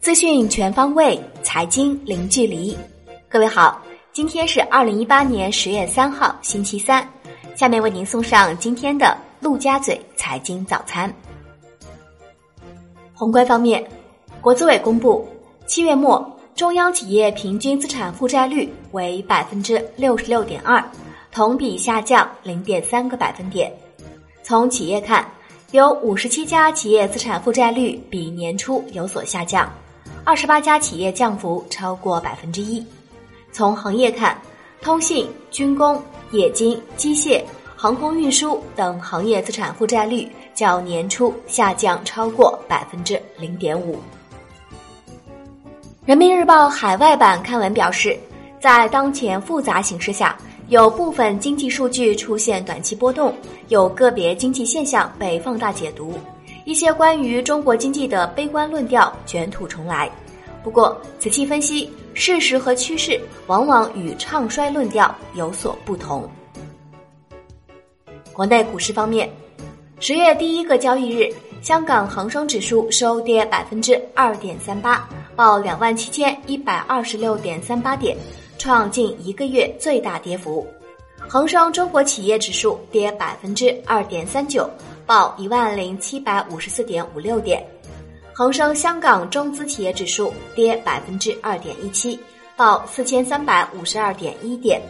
资讯全方位，财经零距离。各位好，今天是二零一八年十月三号，星期三。下面为您送上今天的陆家嘴财经早餐。宏观方面，国资委公布，七月末中央企业平均资产负债率为百分之六十六点二，同比下降零点三个百分点。从企业看，有五十七家企业资产负债率比年初有所下降。二十八家企业降幅超过百分之一。从行业看，通信、军工、冶金、机械、航空运输等行业资产负债率较年初下降超过百分之零点五。人民日报海外版刊文表示，在当前复杂形势下，有部分经济数据出现短期波动，有个别经济现象被放大解读。一些关于中国经济的悲观论调卷土重来，不过仔细分析，事实和趋势往往与唱衰论调有所不同。国内股市方面，十月第一个交易日，香港恒生指数收跌百分之二点三八，报两万七千一百二十六点三八点，创近一个月最大跌幅。恒生中国企业指数跌百分之二点三九。报一万零七百五十四点五六点，恒生香港中资企业指数跌百分之二点一七，报四千三百五十二点一点，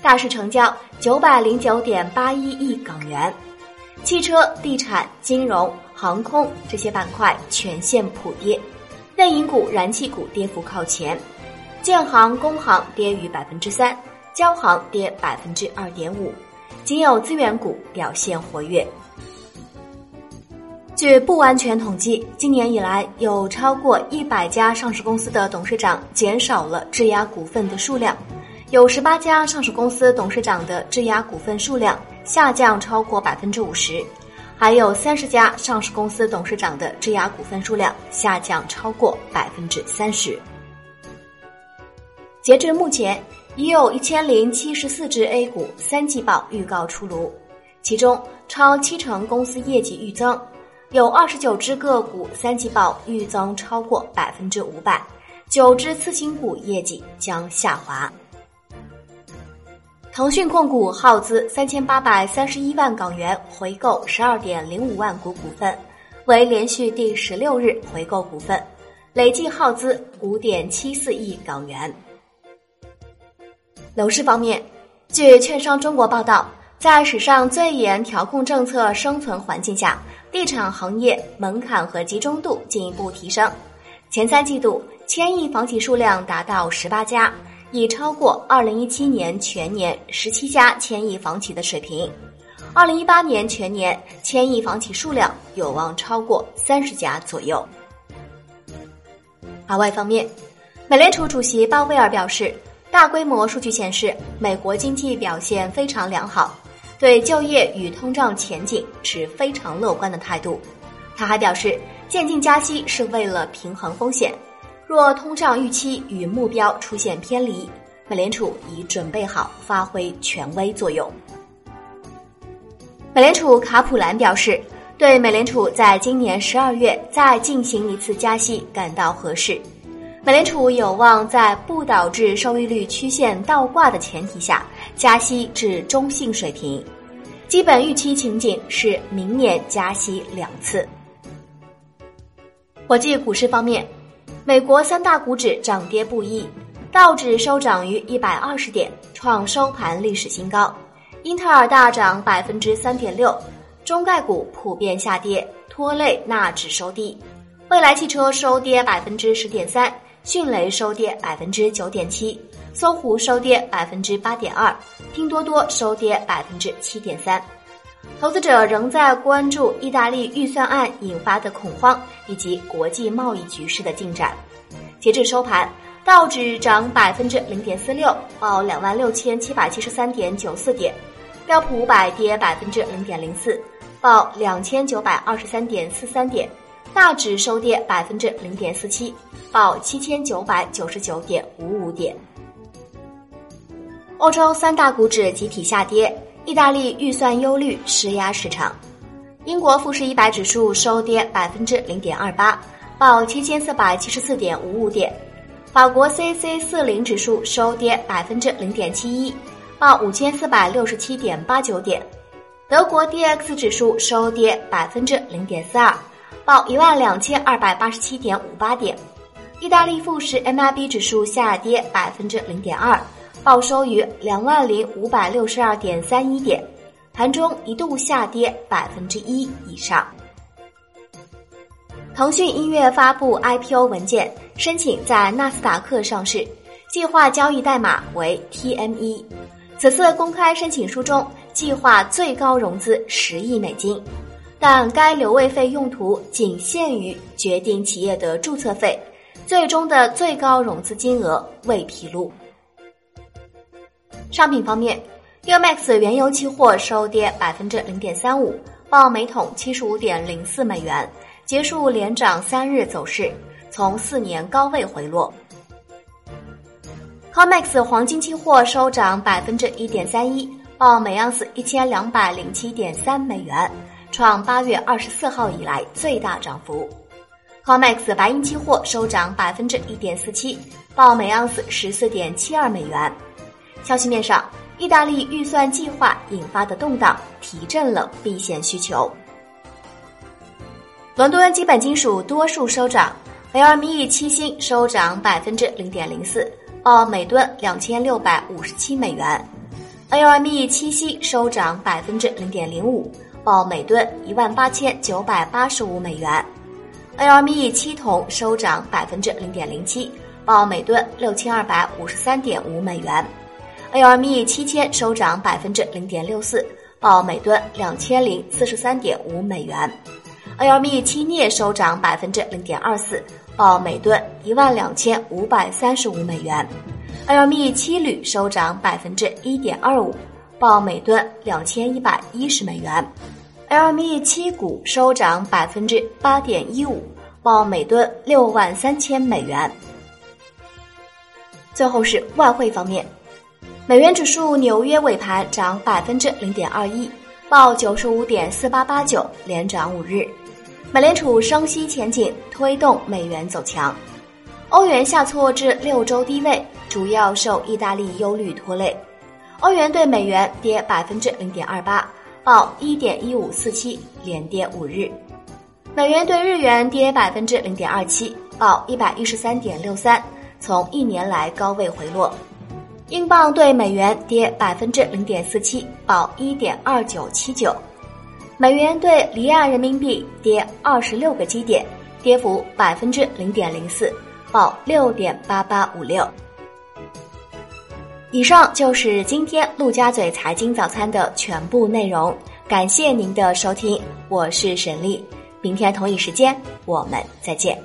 大市成交九百零九点八一亿港元，汽车、地产、金融、航空这些板块全线普跌，内银股、燃气股跌幅靠前，建行、工行跌逾百分之三，交行跌百分之二点五，仅有资源股表现活跃。据不完全统计，今年以来有超过一百家上市公司的董事长减少了质押股份的数量，有十八家上市公司董事长的质押股份数量下降超过百分之五十，还有三十家上市公司董事长的质押股份数量下降超过百分之三十。截至目前，已有一千零七十四只 A 股三季报预告出炉，其中超七成公司业绩预增。有二十九只个股三季报预增超过百分之五百，九只次新股业绩将下滑。腾讯控股耗资三千八百三十一万港元回购十二点零五万股股份，为连续第十六日回购股份，累计耗资五点七四亿港元。楼市方面，据券商中国报道，在史上最严调控政策生存环境下。地产行业门槛和集中度进一步提升，前三季度千亿房企数量达到十八家，已超过二零一七年全年十七家千亿房企的水平。二零一八年全年千亿房企数量有望超过三十家左右。海外方面，美联储主席鲍威尔表示，大规模数据显示美国经济表现非常良好。对就业与通胀前景持非常乐观的态度。他还表示，渐进加息是为了平衡风险。若通胀预期与目标出现偏离，美联储已准备好发挥权威作用。美联储卡普兰表示，对美联储在今年十二月再进行一次加息感到合适。美联储有望在不导致收益率曲线倒挂的前提下加息至中性水平，基本预期情景是明年加息两次。国际股市方面，美国三大股指涨跌不一，道指收涨于一百二十点，创收盘历史新高；英特尔大涨百分之三点六，中概股普遍下跌，拖累纳指收低；蔚来汽车收跌百分之十点三。迅雷收跌百分之九点七，搜狐收跌百分之八点二，拼多多收跌百分之七点三。投资者仍在关注意大利预算案引发的恐慌以及国际贸易局势的进展。截至收盘，道指涨百分之零点四六，报两万六千七百七十三点九四点；标普五百跌百分之零点零四，报两千九百二十三点四三点。大指收跌百分之零点四七，报七千九百九十九点五五点。欧洲三大股指集体下跌，意大利预算忧虑施压市场。英国富时一百指数收跌百分之零点二八，报七千四百七十四点五五点。法国 C C 四零指数收跌百分之零点七一，报五千四百六十七点八九点。德国 D X 指数收跌百分之零点四二，报一万两千二百八十七点五八点。意大利富时 M I B 指数下跌百分之零点二，报收于两万零五百六十二点三一点。盘中一度下跌百分之一以上。腾讯音乐发布 IPO 文件，申请在纳斯达克上市，计划交易代码为 TME。此次公开申请书中，计划最高融资十亿美金，但该流位费用途仅限于决定企业的注册费，最终的最高融资金额未披露。商品方面。Umax 原油期货收跌百分之零点三五，报每桶七十五点零四美元，结束连涨三日走势，从四年高位回落。Comex 黄金期货收涨百分之一点三一，报每盎司一千两百零七点三美元，创八月二十四号以来最大涨幅。Comex 白银期货收涨百分之一点四七，报每盎司十四点七二美元。消息面上。意大利预算计划引发的动荡提振了避险需求。伦敦基本金属多数收涨，LME 七锌收涨百分之零点零四，报每吨两千六百五十七美元；LME 七锡收涨百分之零点零五，报每吨一万八千九百八十五美元；LME 七铜收涨百分之零点零七，报每吨六千二百五十三点五美元。LME 七千收涨百分之零点六四，报每吨两千零四十三点五美元。LME 七镍收涨百分之零点二四，报每吨一万两千五百三十五美元。LME 七铝收涨百分之一点二五，报每吨两千一百一十美元。LME 七股收涨百分之八点一五，报每吨六万三千美元。最后是外汇方面。美元指数纽约尾盘涨百分之零点二一，报九十五点四八八九，连涨五日。美联储升息前景推动美元走强，欧元下挫至六周低位，主要受意大利忧虑拖累。欧元对美元跌百分之零点二八，报一点一五四七，连跌五日。美元对日元跌百分之零点二七，报一百一十三点六三，从一年来高位回落。英镑对美元跌百分之零点四七，报一点二九七九；美元对离岸人民币跌二十六个基点，跌幅百分之零点零四，报六点八八五六。以上就是今天陆家嘴财经早餐的全部内容，感谢您的收听，我是沈丽，明天同一时间我们再见。